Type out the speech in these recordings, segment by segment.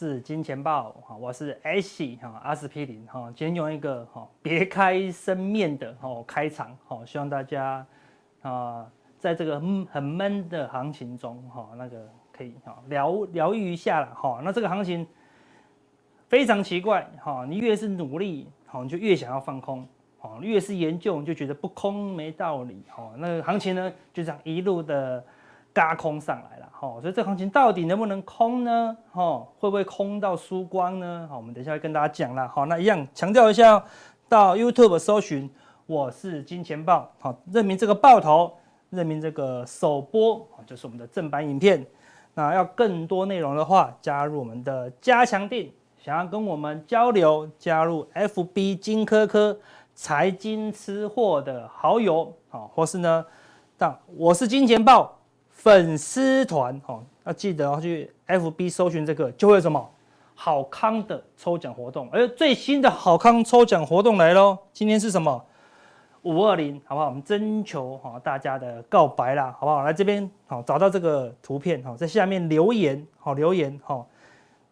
是金钱豹，哈，我是 H 哈阿司匹林哈，今天用一个哈别开生面的哈开场，哈，希望大家啊，在这个很闷的行情中哈，那个可以哈疗疗愈一下了哈。那这个行情非常奇怪哈，你越是努力，好，你就越想要放空，好，越是研究，你就觉得不空没道理，哈，那个行情呢就这样一路的。嘎空上来好，所以这行情到底能不能空呢？哈，会不会空到输光呢？好，我们等一下会跟大家讲了，好，那一样强调一下，到 YouTube 搜寻我是金钱豹，好，认明这个豹头，认明这个首播，就是我们的正版影片。那要更多内容的话，加入我们的加强錠，想要跟我们交流，加入 FB 金科科财经吃货的好友，好，或是呢，到我是金钱豹。粉丝团哦，要记得要去 FB 搜寻这个，就会有什么好康的抽奖活动。而最新的好康抽奖活动来喽！今天是什么？五二零，好不好？我们征求哈大家的告白啦，好不好？来这边好，找到这个图片哈，在下面留言好留言哈，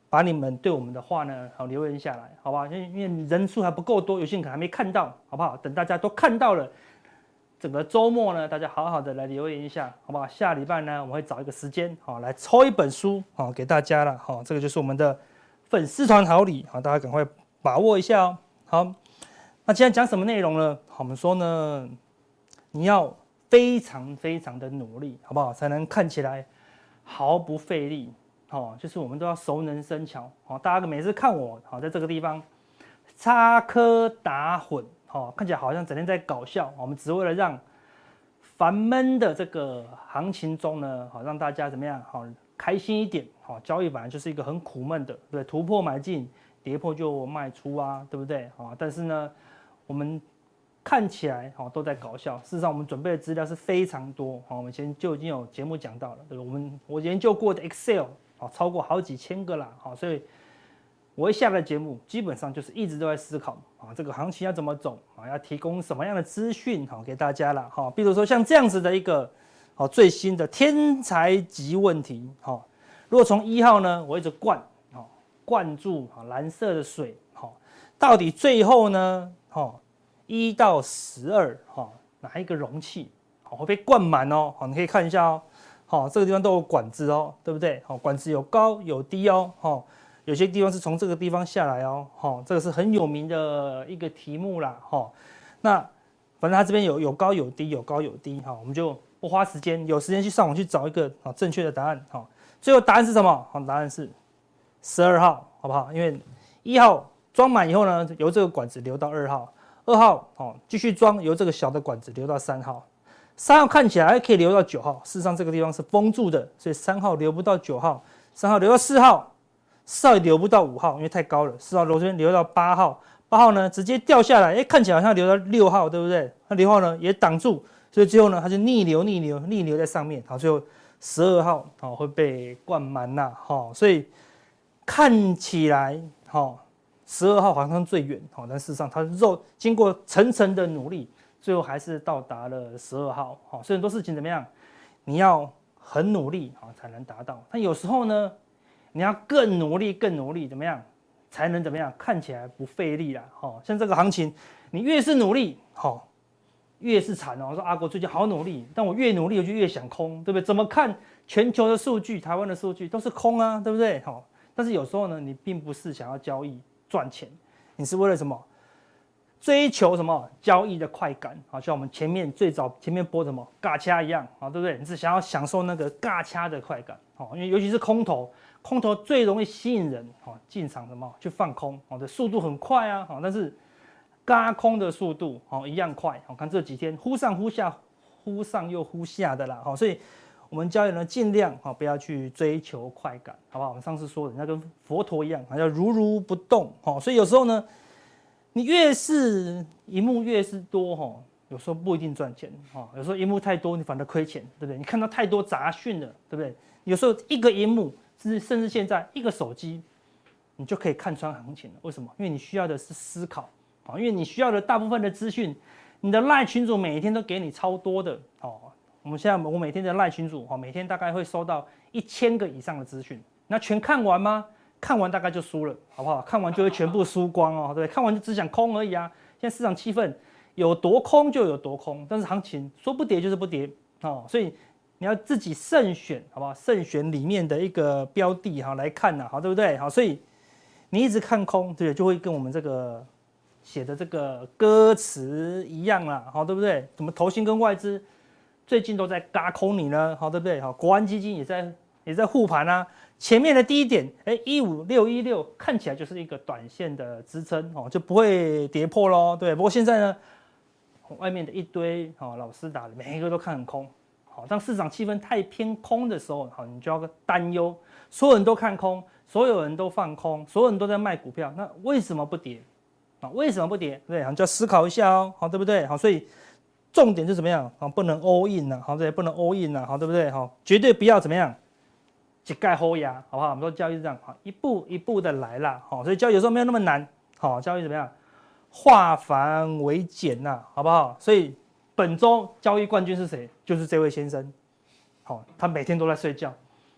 把你们对我们的话呢好留言下来，好不好？因为因为人数还不够多，有些人可能还没看到，好不好？等大家都看到了。整个周末呢，大家好好的来留言一下，好不好？下礼拜呢，我们会找一个时间，好来抽一本书，好给大家了，好，这个就是我们的粉丝团好礼，好，大家赶快把握一下哦。好，那今天讲什么内容呢？好，我们说呢，你要非常非常的努力，好不好？才能看起来毫不费力，好，就是我们都要熟能生巧，好，大家每次看我，好，在这个地方插科打诨。好，看起来好像整天在搞笑。我们只为了让烦闷的这个行情中呢，好让大家怎么样？好开心一点。好，交易本来就是一个很苦闷的，对，突破买进，跌破就卖出啊，对不对？好，但是呢，我们看起来好都在搞笑。事实上，我们准备的资料是非常多。好，我们前就已经有节目讲到了，对，我们我研究过的 Excel 好超过好几千个啦。好，所以。我一下的节目基本上就是一直都在思考啊，这个行情要怎么走啊，要提供什么样的资讯哈给大家了哈。比如说像这样子的一个好最新的天才级问题哈，如果从一号呢，我一直灌啊灌注啊蓝色的水哈，到底最后呢哈一到十二哈哪一个容器好会被灌满哦？好，你可以看一下哦，好这个地方都有管子哦，对不对？好，管子有高有低哦，好。有些地方是从这个地方下来哦，哈，这个是很有名的一个题目啦，哈。那反正它这边有有高有低，有高有低，哈，我们就不花时间，有时间去上网去找一个啊正确的答案，哈。最后答案是什么？好，答案是十二号，好不好？因为一号装满以后呢，由这个管子流到二号，二号哦继续装，由这个小的管子流到三号，三号看起来可以流到九号，事实上这个地方是封住的，所以三号流不到九号，三号流到四号。四号流不到五号，因为太高了。四号螺旋流到八号，八号呢直接掉下来，哎，看起来好像流到六号，对不对？那六号呢也挡住，所以最后呢它就逆流，逆流，逆流在上面。好，最后十二号好会被灌满呐，好，所以看起来哈十二号好像最远，好，但事实上它肉经过层层的努力，最后还是到达了十二号。好，所以很多事情怎么样？你要很努力好才能达到。但有时候呢？你要更努力，更努力，怎么样才能怎么样看起来不费力啦？好，像这个行情，你越是努力，好，越是惨哦。我说阿国最近好努力，但我越努力我就越想空，对不对？怎么看全球的数据，台湾的数据都是空啊，对不对？好，但是有时候呢，你并不是想要交易赚钱，你是为了什么？追求什么交易的快感？好像我们前面最早前面播什么尬掐一样啊，对不对？你是想要享受那个尬掐的快感？好，因为尤其是空头。空头最容易吸引人，哈，进场什么去放空，好的速度很快啊，好，但是嘎空的速度，好一样快，我，看这几天忽上忽下，忽上又忽下的啦，好，所以我们交易呢尽量哈不要去追求快感，好不好？我们上次说的，那跟佛陀一样，要如如不动，好，所以有时候呢，你越是萤幕越是多，哈，有时候不一定赚钱，哈，有时候萤幕太多，你反而亏钱，对不对？你看到太多杂讯了，对不对？有时候一个萤幕。甚至甚至现在一个手机，你就可以看穿行情了。为什么？因为你需要的是思考啊，因为你需要的大部分的资讯，你的赖群主每一天都给你超多的哦。我们现在我每天的赖群主哦，每天大概会收到一千个以上的资讯那全看完吗？看完大概就输了，好不好？看完就会全部输光哦，对，看完就只想空而已啊。现在市场气氛有多空就有多空，但是行情说不跌就是不跌哦，所以你要自己慎选，好不好？慎选里面的一个标的哈来看呐，好，对不对？好，所以你一直看空，对，就会跟我们这个写的这个歌词一样啦，好，对不对？怎么投信跟外资最近都在嘎空你呢？好，对不对？好，国安基金也在也在护盘啊。前面的第一点，哎，一五六一六看起来就是一个短线的支撑哦，就不会跌破喽。对，不过现在呢，外面的一堆哦老师打的，每一个都看很空。好，当市场气氛太偏空的时候，好，你就要担忧，所有人都看空，所有人都放空，所有人都在卖股票，那为什么不跌？啊，为什么不跌？对，好，就要思考一下哦，好，对不对？好，所以重点是怎么样？啊，不能 all in 呐，好，对，不能 all in 呐，好，对不对？好，绝对不要怎么样。一概后牙，好不好？我们说交易是这样，好，一步一步的来啦，好，所以交易有时候没有那么难，好，交易怎么样？化繁为简呐，好不好？所以本周交易冠军是谁？就是这位先生，好，他每天都在睡觉，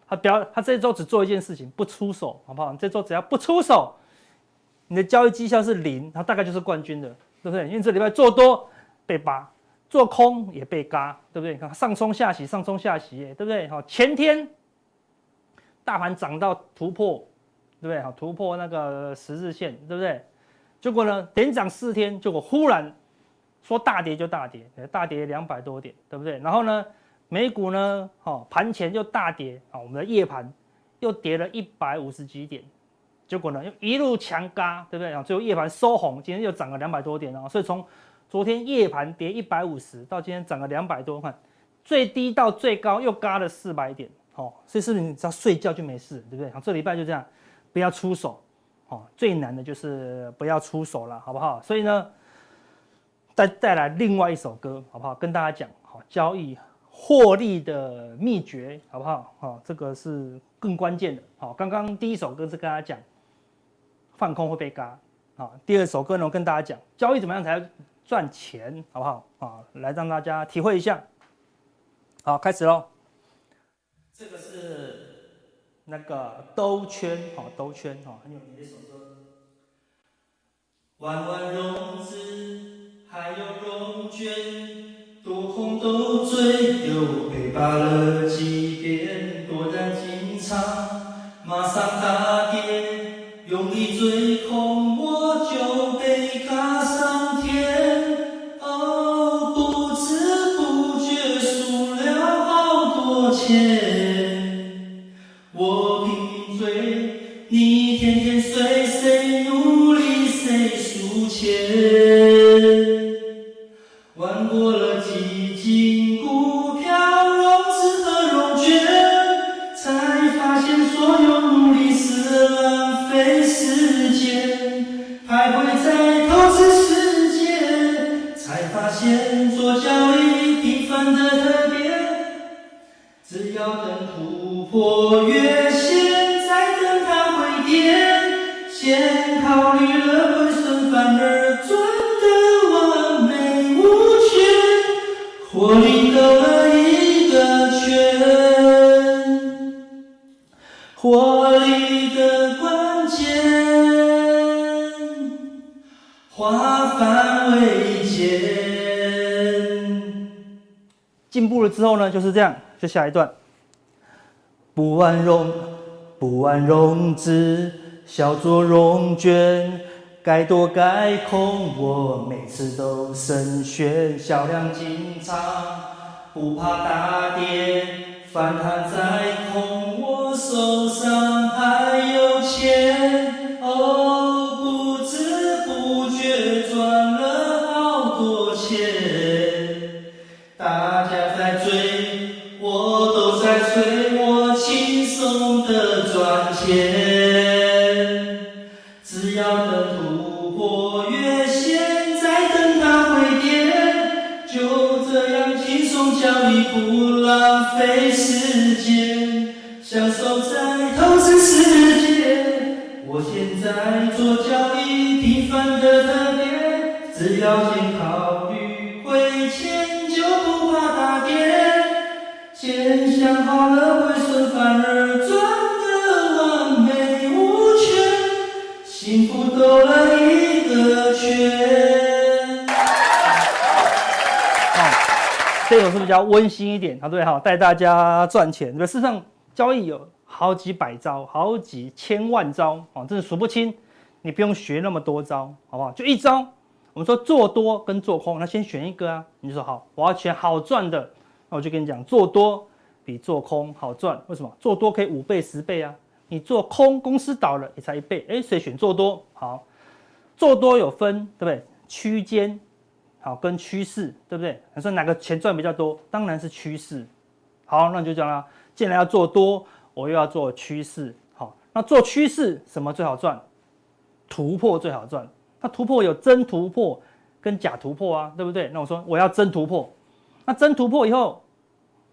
他表他这周只做一件事情，不出手，好不好？这周只要不出手，你的交易绩效是零，他大概就是冠军的，对不对？因为这礼拜做多被扒，做空也被嘎，对不对？你看上冲下洗，上冲下洗，对不对？好，前天。大盘涨到突破，对不对？好，突破那个十日线，对不对？结果呢，连涨四天，结果忽然说大跌就大跌，大跌两百多点，对不对？然后呢，美股呢，好，盘前又大跌，啊，我们的夜盘又跌了一百五十几点，结果呢，又一路强嘎，对不对？啊，最后夜盘收红，今天又涨了两百多点啊，所以从昨天夜盘跌一百五十到今天涨了两百多，看最低到最高又嘎了四百点。哦，所以是不是你只要睡觉就没事，对不对？好，这礼拜就这样，不要出手。哦，最难的就是不要出手了，好不好？所以呢，再带来另外一首歌，好不好？跟大家讲，好，交易获利的秘诀，好不好？好，这个是更关键的。好，刚刚第一首歌是跟大家讲，放空会被嘎。好，第二首歌呢，我跟大家讲，交易怎么样才赚钱，好不好？啊，来让大家体会一下。好，开始喽。这个是那个兜圈，好，兜圈，哈，很有名的一首歌。弯弯融资还有龙卷，多红豆醉，又陪白了几。是这样，就下一段。不玩融，不玩融资，小做融券，该多该空，我每次都胜选，小量进场，不怕大跌，反弹再空，我手上还有钱，我都在催我轻松的赚钱只要能突破月线，再等它回跌，就这样轻松交易，不浪费时间，享受在投资世界。我现在做交易，平凡的特别，只要健康比较温馨一点？啊，对哈，带大家赚钱。对，事实上交易有好几百招，好几千万招，啊，真的数不清。你不用学那么多招，好不好？就一招。我们说做多跟做空，那先选一个啊。你就说好，我要选好赚的。那我就跟你讲，做多比做空好赚。为什么？做多可以五倍、十倍啊。你做空，公司倒了也才一倍。哎，所以选做多好。做多有分，对不对？区间好跟趋势，对不对？你说哪个钱赚比较多？当然是趋势。好，那你就讲了。既然要做多，我又要做趋势。好，那做趋势什么最好赚？突破最好赚。那突破有真突破跟假突破啊，对不对？那我说我要真突破。那真突破以后，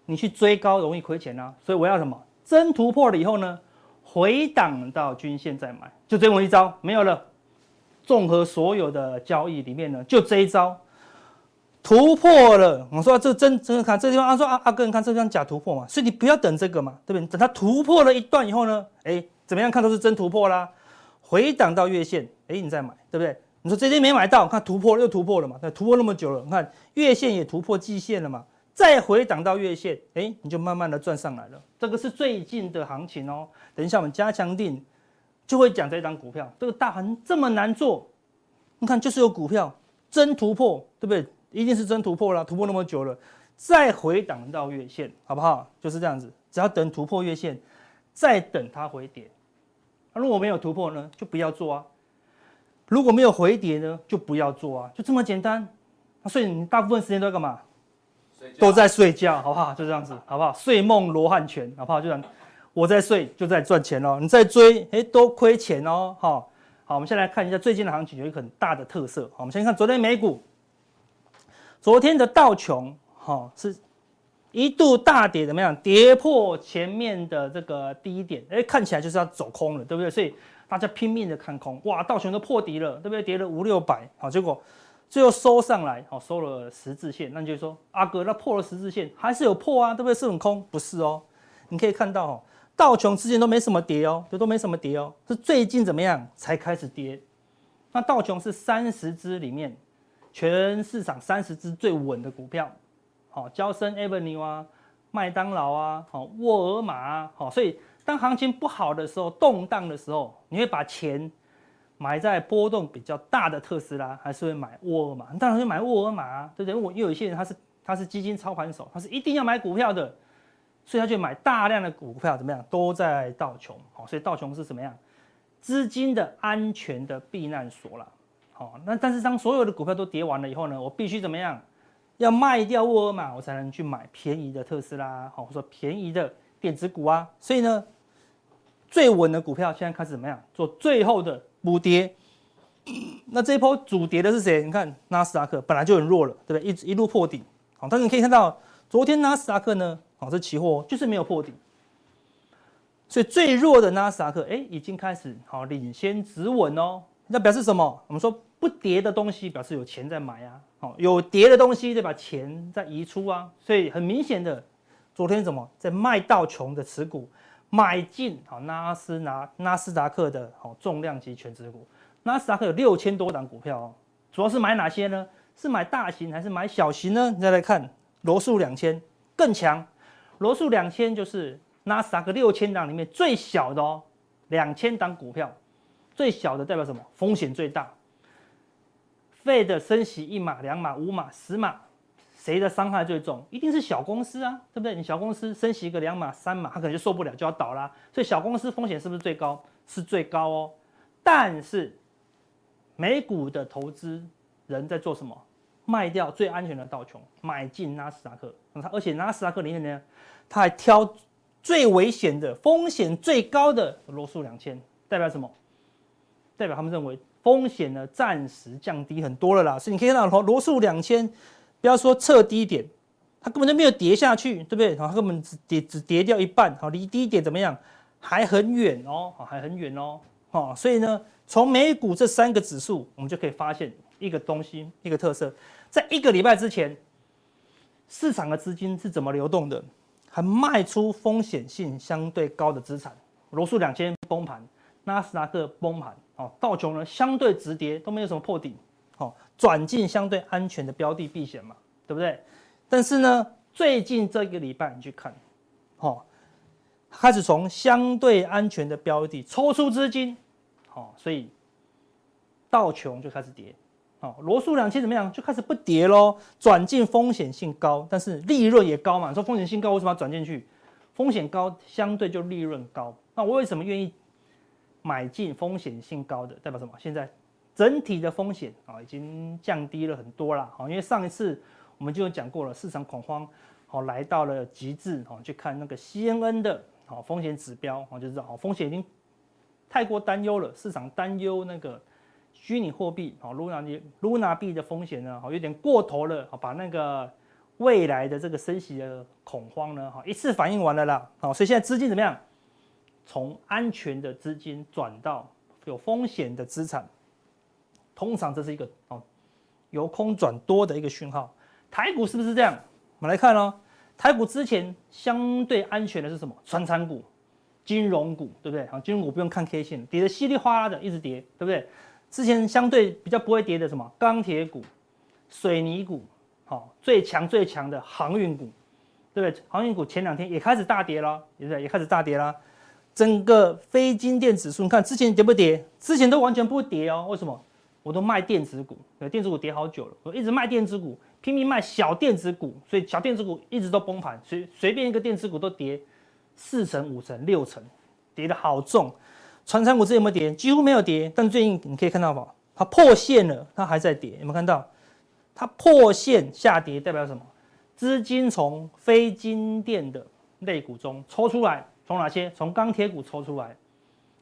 你去追高容易亏钱啊。所以我要什么？真突破了以后呢，回档到均线再买，就这么一招，没有了。综合所有的交易里面呢，就这一招突破了。我说这真真的看这地方，他说阿阿哥，你看这地方假突破嘛，所以你不要等这个嘛，对不对？等它突破了一段以后呢，哎，怎么样看都是真突破啦。回档到月线，哎，你再买，对不对？你说这边没买到，看突破又突破了嘛？那突破那么久了，你看月线也突破季线了嘛？再回档到月线，哎，你就慢慢的赚上来了。这个是最近的行情哦。等一下我们加强定就会讲这张股票，这个大盘这么难做，你看就是有股票真突破，对不对？一定是真突破了，突破那么久了，再回档到月线，好不好？就是这样子，只要等突破月线，再等它回跌。那如果没有突破呢，就不要做啊。如果没有回跌呢，就不要做啊，就这么简单。所以你大部分时间都在干嘛？都在睡觉，好不好？就这样子，好不好？睡梦罗汉拳，好不好？就这样，我在睡就在赚钱哦。你在追，哎，都亏钱哦。好，好，我们先来看一下最近的行情有一个很大的特色。好，我们先看昨天美股，昨天的道琼，哈是。一度大跌怎么样？跌破前面的这个低点，哎，看起来就是要走空了，对不对？所以大家拼命的看空，哇，道琼都破底了，对不对？跌了五六百，好，结果最后收上来，好，收了十字线。那你就说，阿哥，那破了十字线还是有破啊，对不对？是很空，不是哦。你可以看到，哦，道琼之前都没什么跌哦，都都没什么跌哦，是最近怎么样才开始跌？那道琼是三十只里面全市场三十只最稳的股票。好，交生 Avenue 啊，麦当劳啊，好，沃尔玛啊，好，所以当行情不好的时候，动荡的时候，你会把钱买在波动比较大的特斯拉，还是会买沃尔玛？当然会买沃尔玛啊，对不对？我又有一些人他是他是基金操盘手，他是一定要买股票的，所以他就买大量的股票，怎么样？都在道琼，好，所以道琼是什么样？资金的安全的避难所了，好，那但是当所有的股票都跌完了以后呢，我必须怎么样？要卖掉沃尔玛，我才能去买便宜的特斯拉，好，或者说便宜的电子股啊。所以呢，最稳的股票现在开始怎么样？做最后的补跌。那这一波主跌的是谁？你看纳斯达克本来就很弱了，对不对？一直一路破底，好，但是你可以看到昨天纳斯达克呢，好，这期货就是没有破底。所以最弱的纳斯达克，哎，已经开始好领先止稳哦。那表示什么？我们说不跌的东西表示有钱在买啊。好，有跌的东西就把钱再移出啊，所以很明显的，昨天怎么在卖到穷的持股，买进好纳斯拿纳斯达克的好重量级权值股，纳斯达克有六千多档股票哦，主要是买哪些呢？是买大型还是买小型呢？你再来看罗素两千更强，罗素两千就是纳斯达克六千档里面最小的哦，两千档股票，最小的代表什么？风险最大。费的升息一码、两码、五码、十码，谁的伤害最重？一定是小公司啊，对不对？你小公司升息一个两码、三码，它可能就受不了，就要倒啦。所以小公司风险是不是最高？是最高哦。但是美股的投资人在做什么？卖掉最安全的道琼，买进纳斯达克。而且纳斯达克里面呢，他还挑最危险的、风险最高的罗素两千，代表什么？代表他们认为。风险呢，暂时降低很多了啦，所以你可以看到罗罗素两千，不要说测低点，它根本就没有跌下去，对不对？它根本只跌只跌掉一半，好，离低点怎么样？还很远哦，还很远哦，哦，所以呢，从美股这三个指数，我们就可以发现一个东西，一个特色，在一个礼拜之前，市场的资金是怎么流动的？还卖出风险性相对高的资产，罗素两千崩盘，纳斯达克崩盘。哦，道琼呢相对直跌都没有什么破底，好，转进相对安全的标的避险嘛，对不对？但是呢，最近这个礼拜你去看，哦，开始从相对安全的标的抽出资金，好，所以道琼就开始跌，哦，罗素两千怎么样？就开始不跌喽，转进风险性高，但是利润也高嘛。说风险性高，为什么要转进去？风险高，相对就利润高。那我为什么愿意买进风险性高的？代表什么？现在整体的风险啊已经降低了很多了。好，因为上一次我们就有讲过了，市场恐慌好来到了极致。好，去看那个 CNN 的好风险指标，我就知道好风险已经太过担忧了。市场担忧那个虚拟货币好 Luna Luna 币的风险呢，好有点过头了。好，把那个。未来的这个升息的恐慌呢，哈，一次反应完了啦，好，所以现在资金怎么样？从安全的资金转到有风险的资产，通常这是一个哦由空转多的一个讯号。台股是不是这样？我们来看哦，台股之前相对安全的是什么？传产股、金融股，对不对？好，金融股不用看 K 线，跌得稀里哗啦的，一直跌，对不对？之前相对比较不会跌的什么？钢铁股、水泥股。好，最强最强的航运股，对不对？航运股前两天也开始大跌了，对不对？也开始大跌了。整个非金电指数，你看之前跌不跌？之前都完全不跌哦。为什么？我都卖电子股，电子股跌好久了，我一直卖电子股，拼命卖小电子股，所以小电子股一直都崩盘，随随便一个电子股都跌四成、五成、六成，跌得好重。传产股之前有没有跌？几乎没有跌，但最近你可以看到吧，它破线了，它还在跌，有没有看到？它破线下跌代表什么？资金从非金电的类股中抽出来，从哪些？从钢铁股抽出来，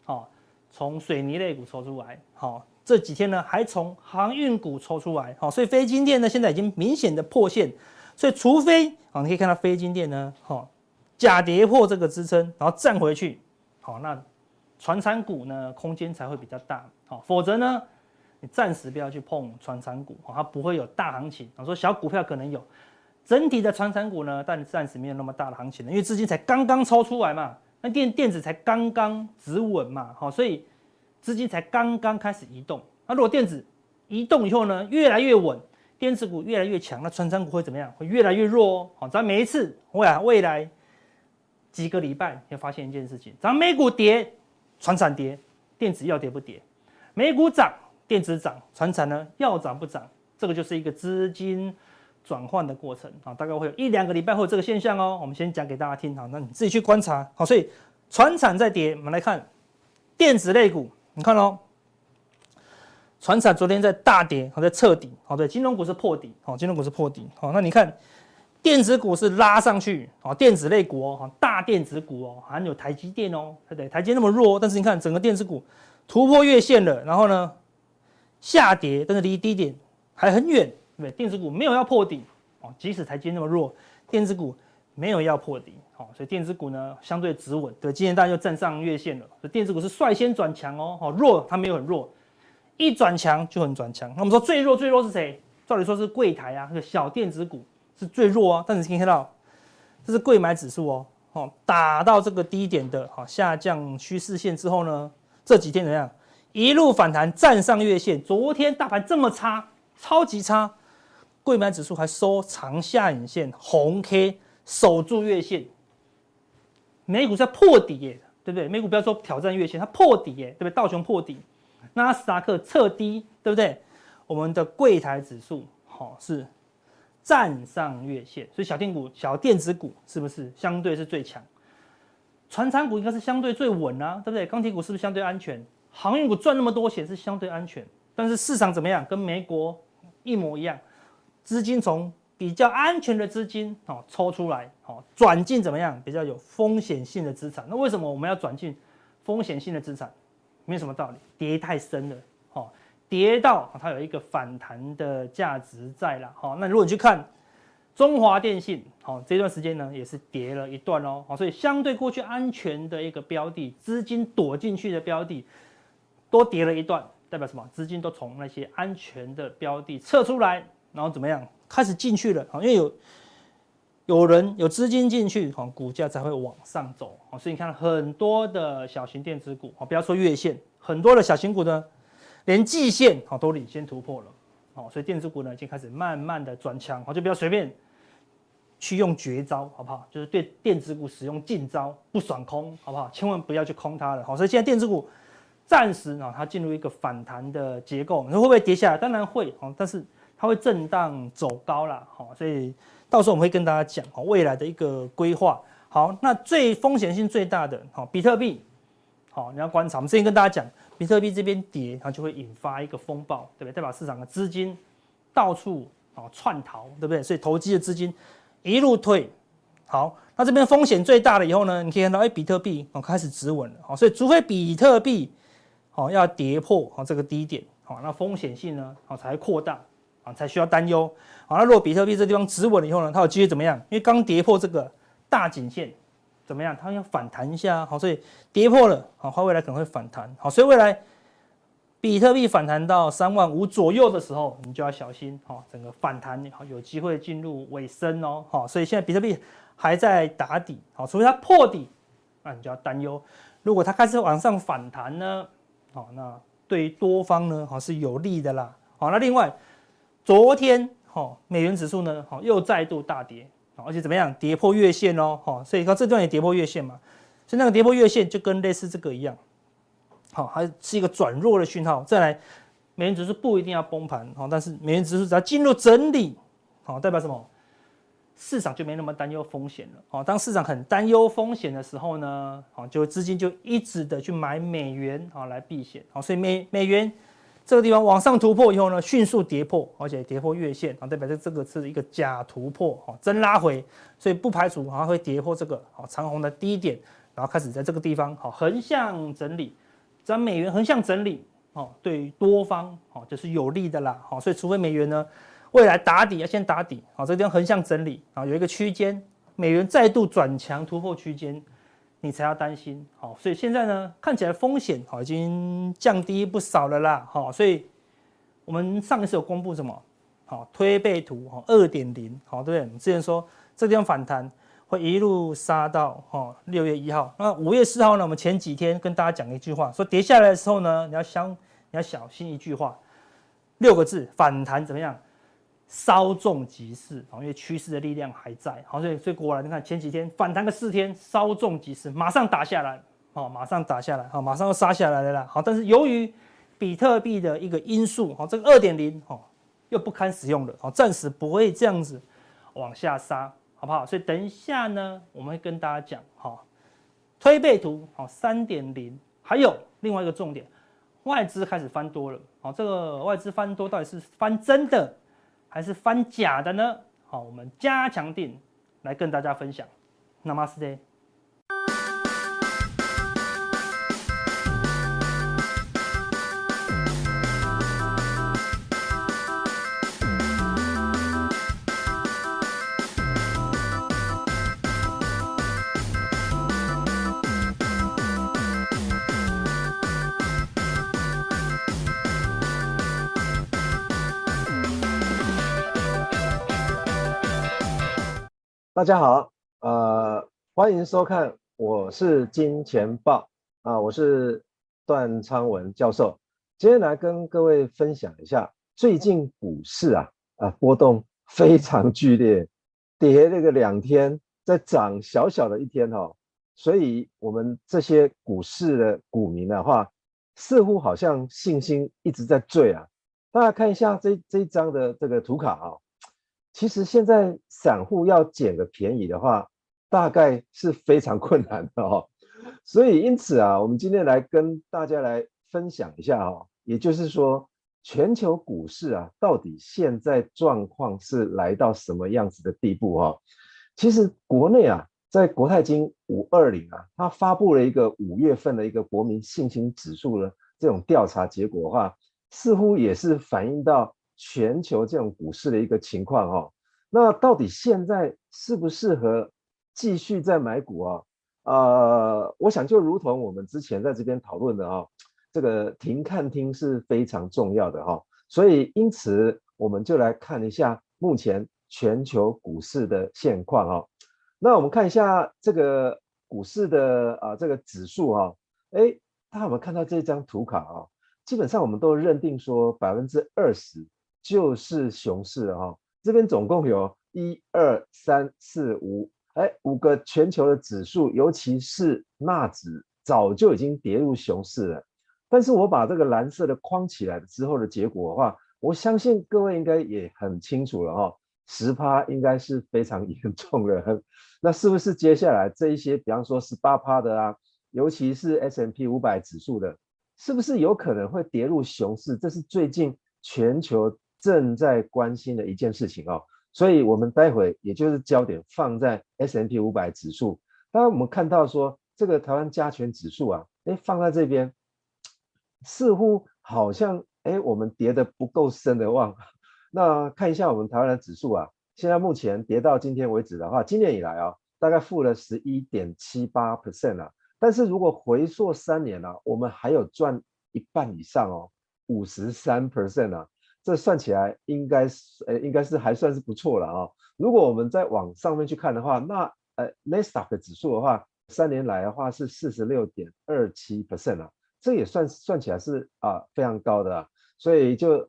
好，从水泥类股抽出来，好，这几天呢还从航运股抽出来，好，所以非金电呢现在已经明显的破线，所以除非啊，你可以看到非金电呢，好，假跌破这个支撑，然后站回去，好，那传产股呢空间才会比较大，好，否则呢？你暂时不要去碰传产股，它不会有大行情。我说小股票可能有，整体的传产股呢，但暂时没有那么大的行情，因为资金才刚刚抽出来嘛，那电电子才刚刚止稳嘛，好，所以资金才刚刚开始移动。那如果电子移动以后呢，越来越稳，电子股越来越强，那传产股会怎么样？会越来越弱哦。好，咱每一次未来未来几个礼拜，会发现一件事情：咱美股跌，传产跌，电子要跌不跌；美股涨。电子涨，传产呢要涨不涨，这个就是一个资金转换的过程啊，大概会有一两个礼拜会有这个现象哦。我们先讲给大家听哈，那你自己去观察好。所以船产在跌，我们来看电子类股，你看哦，船产昨天在大跌，好在测底，好对，金融股是破底，好金融股是破底，好那你看电子股是拉上去，好电子类股哦，大电子股哦，还有台积电哦，对不对？台积电那么弱，但是你看整个电子股突破月线了，然后呢？下跌，但是离低点还很远，对不对？电子股没有要破底哦，即使台积那么弱，电子股没有要破底，好，所以电子股呢相对止稳。对，今天大家就站上月线了，所以电子股是率先转强哦，好弱它没有很弱，一转强就很转强。那我们说最弱最弱是谁？照理说是柜台啊，那个小电子股是最弱啊，但是你可以看到这是柜买指数哦，哦打到这个低点的好下降趋势线之后呢，这几天怎么样？一路反弹，站上月线。昨天大盘这么差，超级差，柜买指数还收长下影线，红 K 守住月线。美股在破底耶，对不对？美股不要说挑战月线，它破底耶，对不对？道琼破底，纳斯达克测低，对不对？我们的柜台指数好是站上月线，所以小电股、小电子股是不是相对是最强？传产股应该是相对最稳啊，对不对？钢铁股是不是相对安全？航运股赚那么多钱是相对安全，但是市场怎么样？跟美国一模一样，资金从比较安全的资金哦抽出来，哦转进怎么样？比较有风险性的资产。那为什么我们要转进风险性的资产？没什么道理，跌太深了，哦，跌到它有一个反弹的价值在了，好，那如果你去看中华电信，好，这段时间呢也是跌了一段哦，好，所以相对过去安全的一个标的，资金躲进去的标的。多跌了一段，代表什么？资金都从那些安全的标的撤出来，然后怎么样？开始进去了啊！因为有有人有资金进去，哈，股价才会往上走啊。所以你看很多的小型电子股啊，不要说月线，很多的小型股呢，连季线啊都领先突破了。哦，所以电子股呢已经开始慢慢的转强，就不要随便去用绝招，好不好？就是对电子股使用禁招，不爽空，好不好？千万不要去空它了。好，所以现在电子股暂时呢，它进入一个反弹的结构，你说会不会跌下来？当然会，哦，但是它会震荡走高了，好，所以到时候我们会跟大家讲，未来的一个规划。好，那最风险性最大的，好，比特币，好，你要观察。我们之前跟大家讲，比特币这边跌，它就会引发一个风暴，对不对？代表市场的资金到处啊窜逃，对不对？所以投机的资金。一路退，好，那这边风险最大的以后呢，你可以看到，哎，比特币哦开始止稳了，好，所以除非比特币好要跌破好这个低点，好，那风险性呢好才扩大啊，才需要担忧。好，那如果比特币这地方止稳了以后呢，它有机会怎么样？因为刚跌破这个大颈线，怎么样？它要反弹一下，好，所以跌破了，好，它未来可能会反弹，好，所以未来。比特币反弹到三万五左右的时候，你就要小心好，整个反弹好有机会进入尾声哦，好，所以现在比特币还在打底，好，除非它破底，那你就要担忧。如果它开始往上反弹呢，好，那对于多方呢，好是有利的啦，好，那另外昨天哈美元指数呢，好又再度大跌，而且怎么样，跌破月线哦，好，所以看这段也跌破月线嘛，所以那个跌破月线就跟类似这个一样。好，还是一个转弱的讯号。再来，美元指数不一定要崩盘，好，但是美元指数只要进入整理，好，代表什么？市场就没那么担忧风险了。好，当市场很担忧风险的时候呢，好，就资金就一直的去买美元，好，来避险。好，所以美美元这个地方往上突破以后呢，迅速跌破，而且跌破月线，啊，代表这这个是一个假突破，好，真拉回，所以不排除好像会跌破这个好长虹的低点，然后开始在这个地方好横向整理。将美元横向整理，哦，对于多方，哦，就是有利的啦，好，所以除非美元呢未来打底要先打底，好，这个地方横向整理，啊，有一个区间，美元再度转强突破区间，你才要担心，好，所以现在呢看起来风险好已经降低不少了啦，好，所以我们上一次有公布什么，好，推背图，哈，二点零，好，对不对？我们之前说这地方反弹。会一路杀到哈六月一号，那五月四号呢？我们前几天跟大家讲一句话，说跌下来的时候呢，你要相你要小心一句话，六个字：反弹怎么样？稍纵即逝啊，因为趋势的力量还在。好，所以所以果然你看前几天反弹个四天，稍纵即逝，马上打下来，好，马上打下来，好，马上又杀下来了啦。好，但是由于比特币的一个因素，好，这个二点零，哦，又不堪使用了，好，暂时不会这样子往下杀。好不好？所以等一下呢，我们会跟大家讲哈，推背图好三点零，还有另外一个重点，外资开始翻多了。好，这个外资翻多到底是翻真的还是翻假的呢？好，我们加强定来跟大家分享。Namaste。大家好，呃，欢迎收看，我是金钱报啊，我是段昌文教授，今天来跟各位分享一下最近股市啊啊波动非常剧烈，跌那个两天，再涨小小的一天哈、所以我们这些股市的股民的话，似乎好像信心一直在坠啊，大家看一下这这一张的这个图卡啊、其实现在散户要捡个便宜的话，大概是非常困难的哦。所以因此啊，我们今天来跟大家来分享一下哦，也就是说，全球股市啊，到底现在状况是来到什么样子的地步哦？其实国内啊，在国泰金五二零啊，它发布了一个五月份的一个国民信心指数的这种调查结果的话，似乎也是反映到。全球这种股市的一个情况哈，那到底现在适不适合继续再买股啊？呃，我想就如同我们之前在这边讨论的哈，这个停看听是非常重要的哈，所以因此我们就来看一下目前全球股市的现况哈。那我们看一下这个股市的啊这个指数哈，哎，大家有没有看到这张图卡啊？基本上我们都认定说百分之二十。就是熊市哈，这边总共有一二三四五，哎，五个全球的指数，尤其是纳指，早就已经跌入熊市了。但是我把这个蓝色的框起来之后的结果的话，我相信各位应该也很清楚了哈，十趴应该是非常 严重的。那是不是接下来这一些，比方说十八趴的啊，尤其是 S M P 五百指数的，是不是有可能会跌入熊市？这是最近全球正在关心的一件事情哦。所以我们待会也就是焦点放在 S M P 五百指数。当然我们看到说这个台湾加权指数啊，诶，放在这边。似乎好像哎，我们跌得不够深的望。那看一下我们台湾的指数啊，现在目前跌到今天为止的话，今年以来啊，大概负了十一点七八 percent 了。但是如果回溯三年呢、啊，我们还有赚一半以上哦，五十三 percent 啊，这算起来应该是呃，应该是还算是不错了啊、如果我们再往上面去看的话，那呃，Nasdaq 指数的话，三年来的话是四十六点二七 percent 啊。这也算算起来是啊非常高的啊，所以就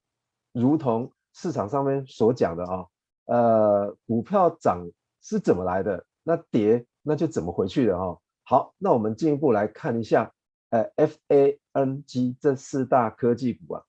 如同市场上面所讲的啊，呃，股票涨是怎么来的，那跌那就怎么回去的哈。好，那我们进一步来看一下，呃，FANG 这四大科技股啊，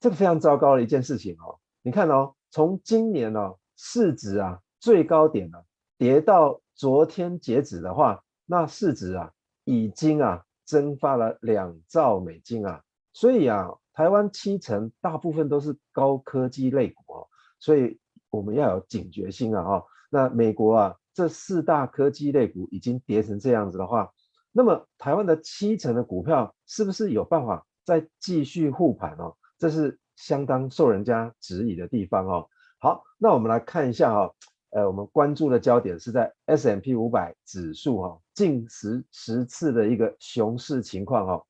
这个非常糟糕的一件事情哦。你看哦，从今年哦市值啊最高点啊跌到昨天截止的话，那市值啊已经啊。蒸发了两兆美金啊，所以啊，台湾七成大部分都是高科技类股哦，所以我们要有警觉心啊哈。那美国啊，这四大科技类股已经跌成这样子的话，那么台湾的七成的股票是不是有办法再继续护盘哦？这是相当受人家质疑的地方哦。好，那我们来看一下哈。呃，我们关注的焦点是在 S M P 五百指数哈，近十十次的一个熊市情况哈。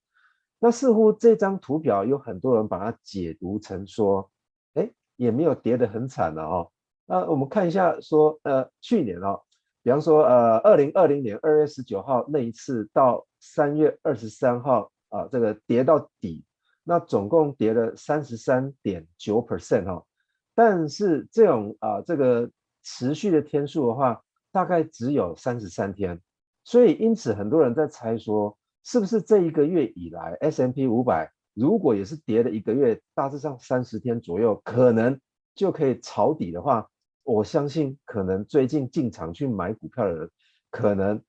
那似乎这张图表有很多人把它解读成说，哎，也没有跌得很惨了哦。那我们看一下说，呃，去年哦，比方说呃，二零二零年二月十九号那一次到三月二十三号啊，这个跌到底，那总共跌了三十三点九 percent 哈。但是这种啊，这个。持续的天数的话，大概只有三十三天，所以因此很多人在猜说，是不是这一个月以来 S&P 五百如果也是跌了一个月，大致上三十天左右，可能就可以抄底的话，我相信可能最近进场去买股票的人，可能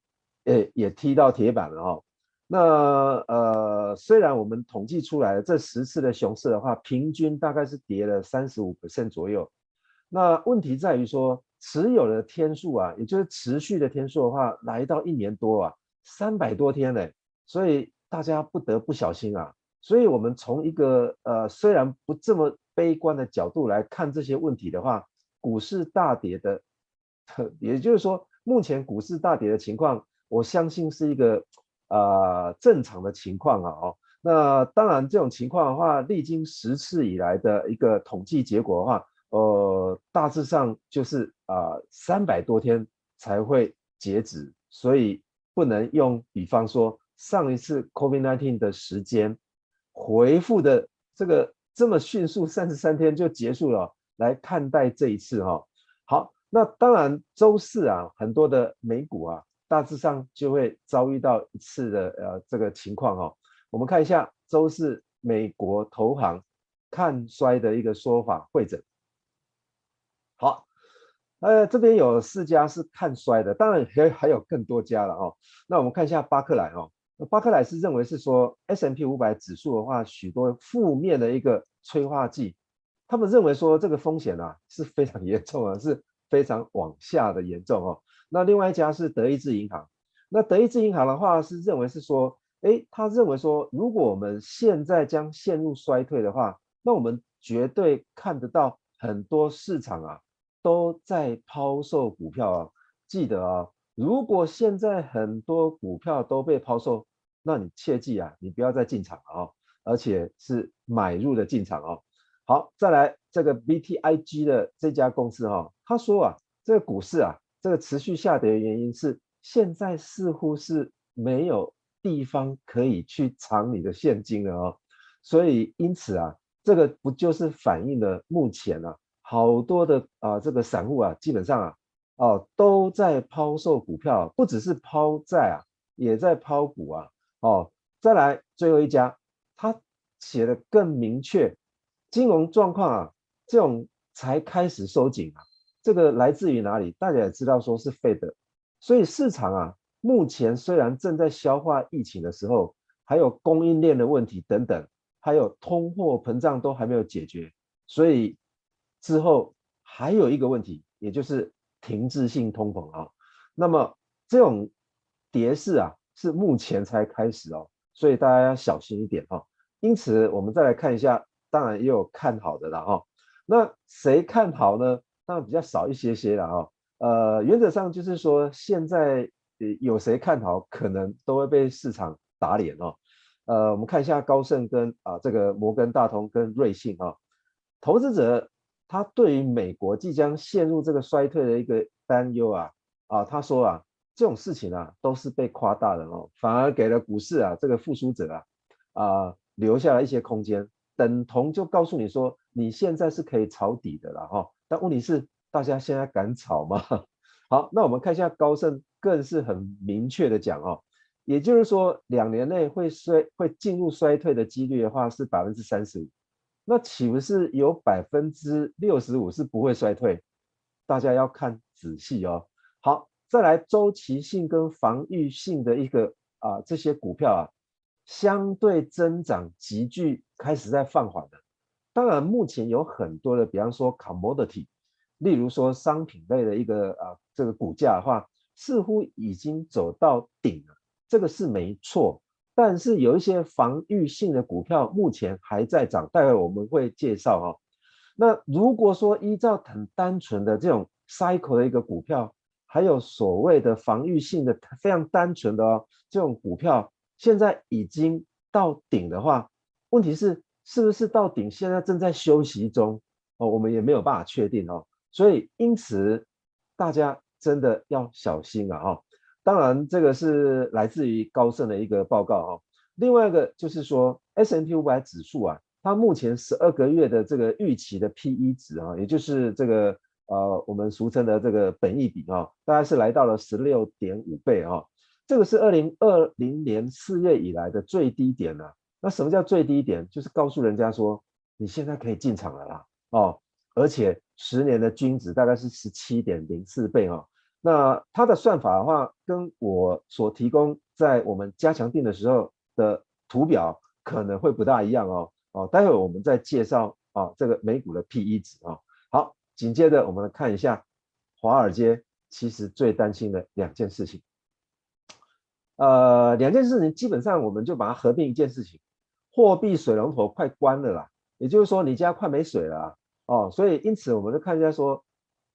诶也踢到铁板了哈。那呃，虽然我们统计出来了这十次的熊市的话，平均大概是跌了三十五%左右，那问题在于说。持有的天数啊，也就是持续的天数的话，来到一年多啊，三百多天嘞，所以大家不得不小心啊。所以，我们从一个呃虽然不这么悲观的角度来看这些问题的话，股市大跌的，也就是说，目前股市大跌的情况，我相信是一个呃正常的情况啊。哦，那当然这种情况的话，历经十次以来的一个统计结果的话。呃，大致上就是啊，三百多天才会截止，所以不能用比方说上一次 COVID-19 的时间回复的这个这么迅速，三十三天就结束了来看待这一次哈。好，那当然周四啊，很多的美股啊，大致上就会遭遇到一次的呃这个情况哈。我们看一下周四美国投行看衰的一个说法会诊。好，呃，这边有四家是看衰的，当然还还有更多家了哦。那我们看一下巴克莱哦，巴克莱是认为是说 S M P 五百指数的话，许多负面的一个催化剂，他们认为说这个风险啊是非常严重啊，是非常往下的严重哦。那另外一家是德意志银行，那德意志银行的话是认为是说，诶，他认为说，如果我们现在将陷入衰退的话，那我们绝对看得到很多市场啊。都在抛售股票啊！记得啊，如果现在很多股票都被抛售，那你切记啊，你不要再进场了哦，而且是买入的进场哦。好，再来这个 BTIG 的这家公司哈，他说啊，这个股市啊，这个持续下跌的原因是现在似乎是没有地方可以去藏你的现金了哦，所以因此啊，这个不就是反映了目前啊？好多的啊、呃、这个散户啊，基本上啊哦都在抛售股票，不只是抛债啊，也在抛股啊哦。再来最后一家，他写的更明确，金融状况啊这种才开始收紧啊。这个来自于哪里？大家也知道说是 Fed，所以市场啊目前虽然正在消化疫情的时候，还有供应链的问题等等，还有通货膨胀都还没有解决，所以之后还有一个问题，也就是停滞性通膨啊。那么这种跌势啊是目前才开始哦，所以大家要小心一点哈。因此我们再来看一下，当然也有看好的了哈。那谁看好呢？当然比较少一些些了哈。呃，原则上就是说，现在有谁看好，可能都会被市场。打脸哦，呃，我们看一下高盛跟啊这个摩根大通跟瑞信啊，投资者他对于美国即将陷入这个衰退的一个担忧啊啊，他说啊这种事情啊都是被夸大的哦，反而给了股市啊这个复苏者啊啊留下了一些空间，等同就告诉你说你现在是可以抄底的了哈，但问题是大家现在敢炒吗？好，那我们看一下高盛更是很明确的讲哦。也就是说，两年内会衰会进入衰退的几率的话是百分之三十五，那岂不是有百分之六十五是不会衰退？大家要看仔细哦。好，再来周期性跟防御性的一个啊这些股票啊，相对增长急剧开始在放缓的。当然，目前有很多的，比方说 commodity，例如说商品类的一个啊这个股价的话，似乎已经走到顶了。这个是没错，但是有一些防御性的股票目前还在涨，待会我们会介绍哈。那如果说依照很单纯的这种 cycle 的一个股票，还有所谓的防御性的非常单纯的哦这种股票，现在已经到顶的话，问题是是不是到顶？现在正在休息中哦，我们也没有办法确定哦。所以因此大家真的要小心啊哈。当然，这个是来自于高盛的一个报告哦。另外一个就是说，S&P 五百指数啊，它目前十二个月的这个预期的 PE 值啊，也就是这个呃我们俗称的这个本益比啊，大概是来到了十六点五倍啊。这个是二零二零年四月以来的最低点了。那什么叫最低点？就是告诉人家说，你现在可以进场了啦哦。而且十年的均值大概是十七点零四倍啊。那它的算法的话，跟我所提供在我们加强定的时候的图表可能会不大一样哦。哦，待会我们再介绍啊这个美股的 PE 值啊。好，紧接着我们来看一下华尔街其实最担心的两件事情。呃，两件事情基本上我们就把它合并一件事情，货币水龙头快关了啦，也就是说你家快没水了。哦，所以因此我们就看一下说，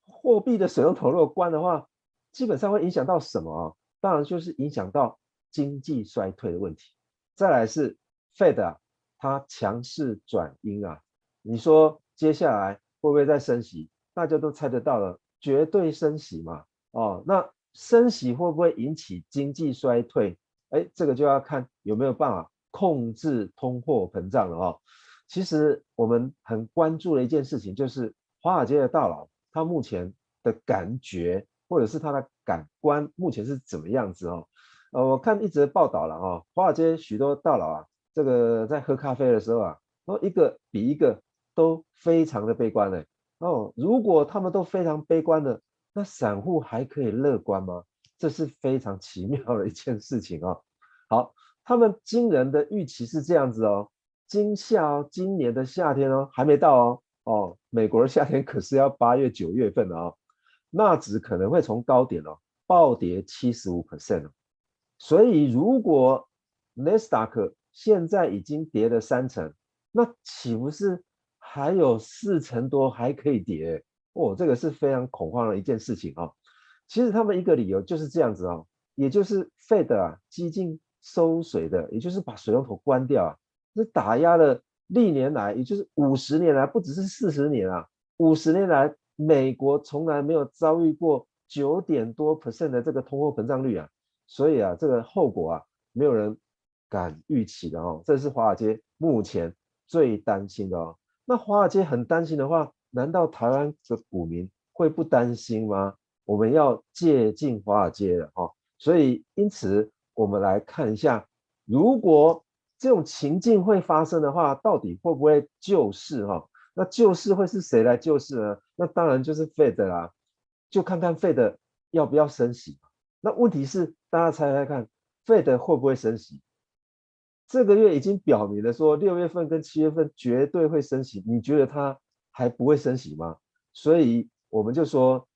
货币的水龙头如果关的话。基本上会影响到什么啊？当然就是影响到经济衰退的问题。再来是 Fed，它强势转鹰啊。你说接下来会不会再升息？大家都猜得到了，绝对升息嘛。哦，那升息会不会引起经济衰退？哎，这个就要看有没有办法控制通货膨胀了哦。其实我们很关注的一件事情就是华尔街的大佬，他目前的感觉。或者是他的感官目前是怎么样子哦？呃，我看一则报道了哦，华尔街许多大佬啊，这个在喝咖啡的时候啊，然后一个比一个都非常的悲观嘞。哦，如果他们都非常悲观的，那散户还可以乐观吗？这是非常奇妙的一件事情哦。好，他们惊人的预期是这样子哦，今夏哦，今年的夏天哦，还没到哦，哦，美国的夏天可是要八月九月份的哦。纳指可能会从高点哦暴跌七十五 percent，所以如果纳斯达克现在已经跌了三成，那岂不是还有四成多还可以跌？哦，这个是非常恐慌的一件事情哦。其实他们一个理由就是这样子哦，也就是 Fed 啊激进收水的，也就是把水龙头关掉啊，这打压了历年来，也就是五十年来，不只是四十年啊，五十年来。美国从来没有遭遇过九点多 percent 的这个通货膨胀率啊，所以啊，这个后果啊，没有人敢预期的哦。这是华尔街目前最担心的哦。那华尔街很担心的话，难道台湾的股民会不担心吗？我们要借镜华尔街了哈，所以因此我们来看一下，如果这种情境会发生的话，到底会不会救市哈？那救市会是谁来救市呢？那当然就是 Fed 啦，就看看 Fed 要不要升息。那问题是，大家猜猜看，Fed 会不会升息？这个月已经表明了说，六月份跟七月份绝对会升息。你觉得它还不会升息吗？所以我们就说，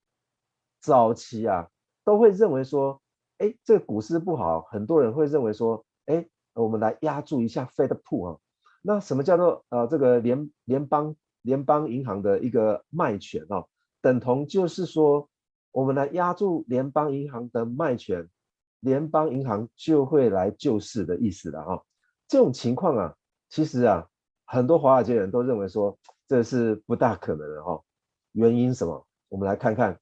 早期啊都会认为说，哎，这个股市不好，很多人会认为说，哎，我们来压住一下 Fed Put 啊。那什么叫做呃这个联联邦联邦银行的一个卖权啊？等同就是说，我们来压住联邦银行的卖权，联邦银行就会来救市的意思了啊。这种情况啊，其实啊，很多华尔街人都认为说这是不大可能的哈。原因什么？我们来看看。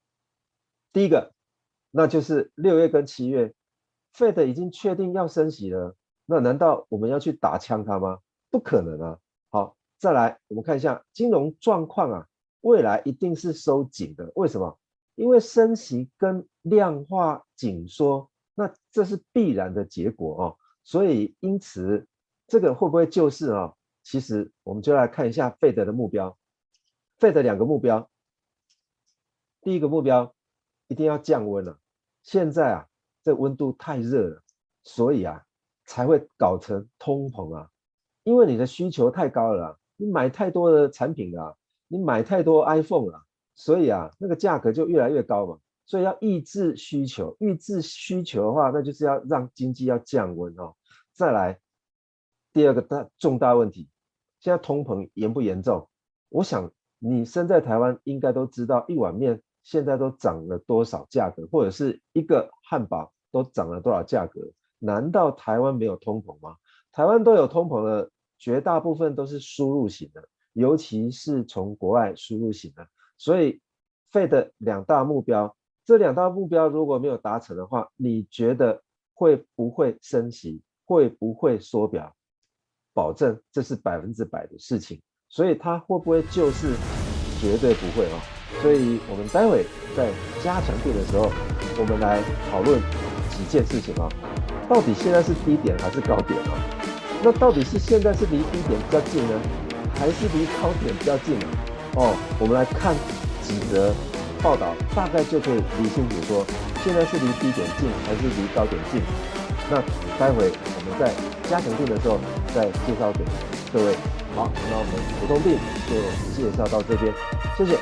第一个，那就是六月跟七月，Fed 已经确定要升息了。那难道我们要去打枪它吗？不可能啊。好，再来我们看一下金融状况啊，未来一定是收紧的。为什么？因为升息跟量化紧缩，那这是必然的结果哦。所以因此。这个会不会就是啊？其实我们就来看一下费德的目标。费德两个目标，第一个目标一定要降温了。现在啊，这温度太热了，所以啊才会搞成通膨啊。因为你的需求太高了，你买太多的产品了，你买太多 iPhone 了，所以啊那个价格就越来越高嘛。所以要抑制需求，抑制需求的话，那就是要让经济要降温哦。再来。第二个大重大问题，现在通膨严不严重？我想你身在台湾应该都知道，一碗面现在都涨了多少价格，或者是一个汉堡都涨了多少价格？难道台湾没有通膨吗？台湾都有通膨的，绝大部分都是输入型的，尤其是从国外输入型的。所以，Fed 两大目标，这两大目标如果没有达成的话，你觉得会不会升息？会不会缩表？保证这是百分之百的事情，所以它会不会就是？绝对不会哦。所以我们待会在加强錠的时候，我们来讨论几件事情啊。到底现在是低点还是高点啊？那到底是现在是离低点比较近呢，还是离高点比较近呢？哦，我们来看几则报道，大概就可以理清楚说，现在是离低点近还是离高点近。那待会我们在加强錠的时候再介绍给各位。好，那我们普通病就介绍到这边，谢谢。